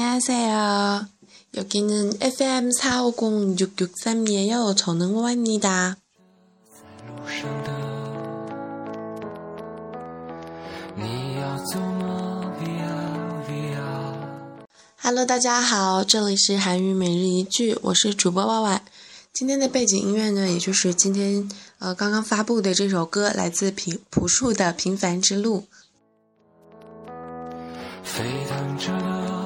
안녕하세요. 여기는 FM 450663이에요. 저는 호입니다. Hello，大家好，这里是韩语每日一句，我是主播娃娃。今天的背景音乐呢，也就是今天呃刚刚发布的这首歌，来自朴朴树的《平凡之路》。沸腾着的，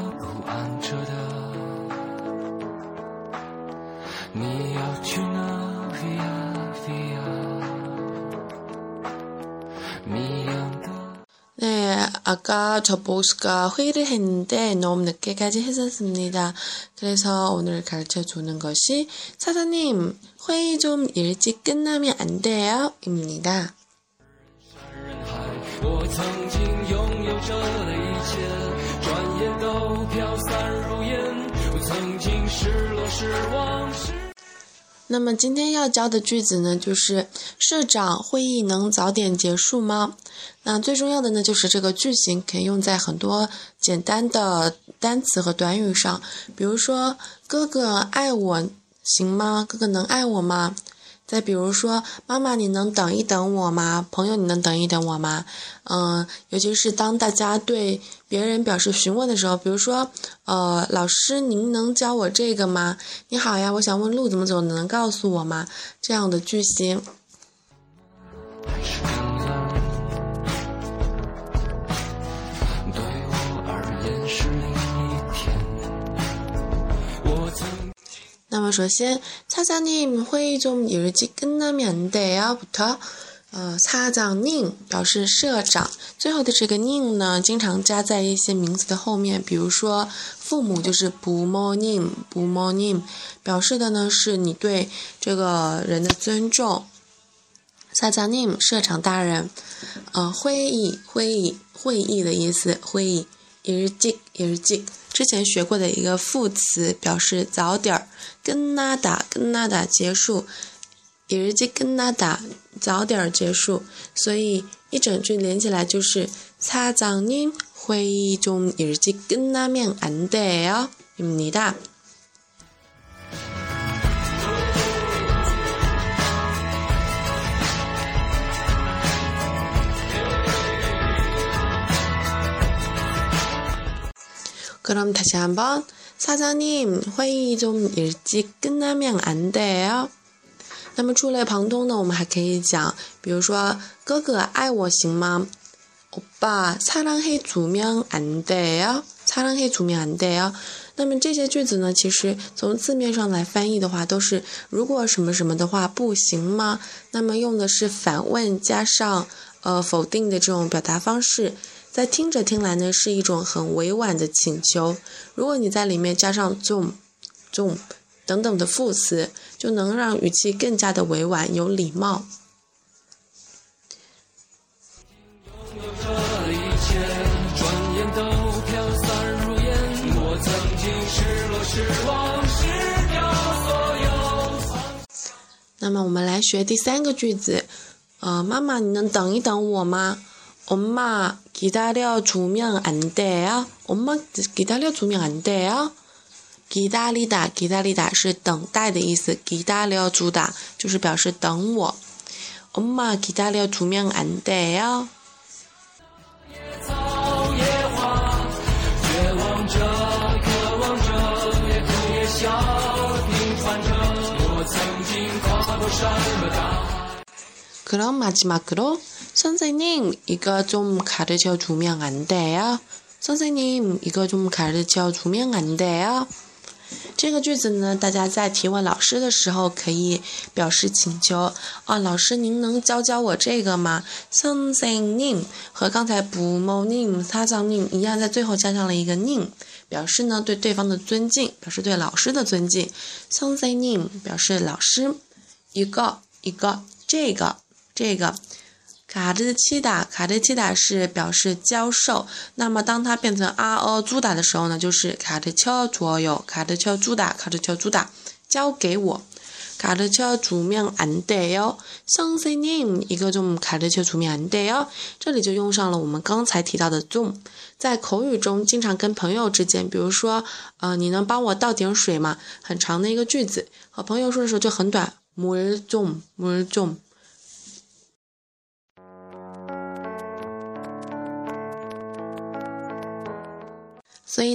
네 아까 저보스가 회의를 했는데 너무 늦게까지 했었습니다 그래서 오늘 가르쳐 주는 것이 사장님 회의 좀 일찍 끝나면 안 돼요 입니다 也都飘散如烟。我曾经失落、失望那么今天要教的句子呢，就是社长会议能早点结束吗？那最重要的呢，就是这个句型可以用在很多简单的单词和短语上，比如说哥哥爱我行吗？哥哥能爱我吗？再比如说，妈妈，你能等一等我吗？朋友，你能等一等我吗？嗯，尤其是当大家对别人表示询问的时候，比如说，呃，老师，您能教我这个吗？你好呀，我想问路怎么走，你能告诉我吗？这样的句型。那么首先，차장님회의좀일찍끝나면안돼요 부터呃，차장님表示社长，最后的这个님呢，经常加在一些名词的后面，比如说父母就是부모 님， 부모 님， 表示的呢是你对这个人的尊重。차장 님， 社长大人。呃，会议，会议，会议的意思，会议。일 직， 일 직。 之前学过的一个副词，表示早点儿。跟나다跟나다结束。일찍끝나 다， 早点儿结束。所以一整句连起来就是사장님회의좀일찍끝나면안돼요입니다 그럼 다시 한번 사장님 회의 좀 일찍 끝나면 안 돼요? 那么触类旁通呢，我们还可以讲，比如说哥哥爱我行吗？ 오빠 사랑해 주면 안 돼요? 사랑해 주면 안 돼요? 那么这些句子呢，其实从字面上来翻译的话，都是如果什么什么的话不行吗？那么用的是反问加上呃否定的这种表达方式。 在听着听来呢，是一种很委婉的请求。如果你在里面加上 zoom、zoom 等等的副词，就能让语气更加的委婉有礼貌。那么我们来学第三个句子，呃，妈妈，你能等一等我吗？ 엄마기다려주면안돼요엄마기다려주면안돼요기다리다기다리다是等待的意思，기다려주다就是表示等我。엄마기다려주면안돼요 그럼 마지막으로 선생님 이거 좀 가르쳐 주면 안 돼요? 선생님 이거 좀 가르쳐 주면 안 돼요? 这个句子呢，大家在提问老师的时候可以表示请求啊，老师您能教教我这个吗？ 선생님 和刚才부모님、사장님一样，在最后加上了一个님，表示呢对对方的尊敬，表示对老师的尊敬。선생님表示老师，一个一个这个。 卡的치다卡的치다是表示教授，那么当它变成啊哦朱打的时候呢，就是卡的敲左右，卡的敲朱打，卡的敲朱打，交给我。 가르쳐주면안돼 요。 선생님，一个좀가르쳐주면안돼 요。 这里就用上了我们刚才提到的좀。 在口语中，经常跟朋友之间，比如说，呃，你能帮我倒点水吗？很长的一个句子，和朋友说的时候就很短，물 좀， 물 좀。 以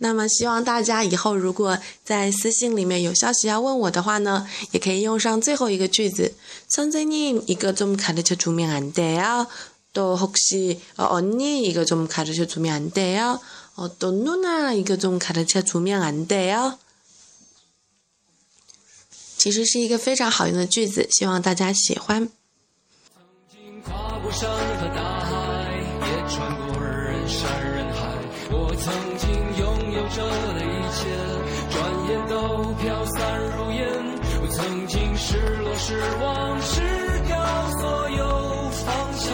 那么，希望大家以后如果在私信里面有消息要问我的话呢，也可以用上最后一个句子。선생님이거좀가르쳐주면안돼 요。 또혹시언니이거좀가르쳐주면안돼 요。 또누나이거좀가르쳐주면안돼 요。 其实是一个非常好用的句子，希望大家喜欢。 这的一切转眼都飘散如烟。我曾经失落失望失掉所有方向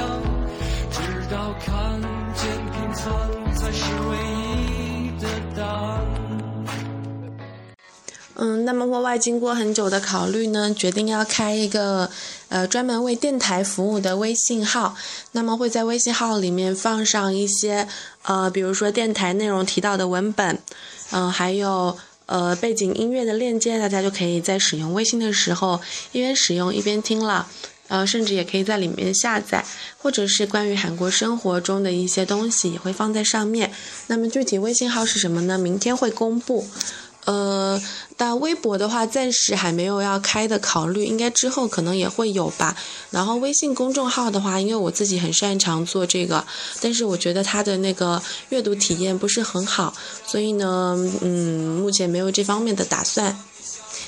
直到看见平凡才是唯一的答案。嗯那么我外经过很久的考虑呢决定要开一个呃专门为电台服务的微信号。那么会在微信号里面放上一些呃，比如说电台内容提到的文本，嗯，还有呃背景音乐的链接，大家就可以在使用微信的时候一边使用一边听了。呃，甚至也可以在里面下载，或者是关于韩国生活中的一些东西也会放在上面。那么具体微信号是什么呢？明天会公布。呃但微博的话暂时还没有要开的考虑应该之后可能也会有吧。然后微信公众号的话因为我自己很擅长做这个但是我觉得它的那个阅读体验不是很好所以呢嗯目前没有这方面的打算。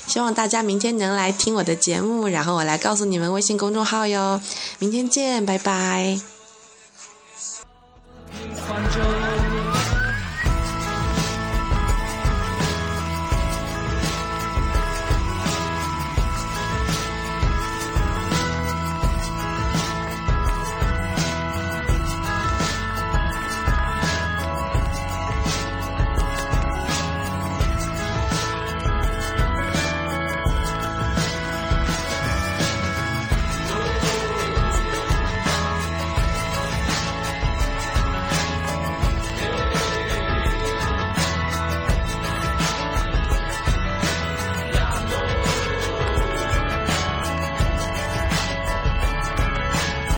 希望大家明天能来听我的节目然后我来告诉你们微信公众号哟。明天见拜拜。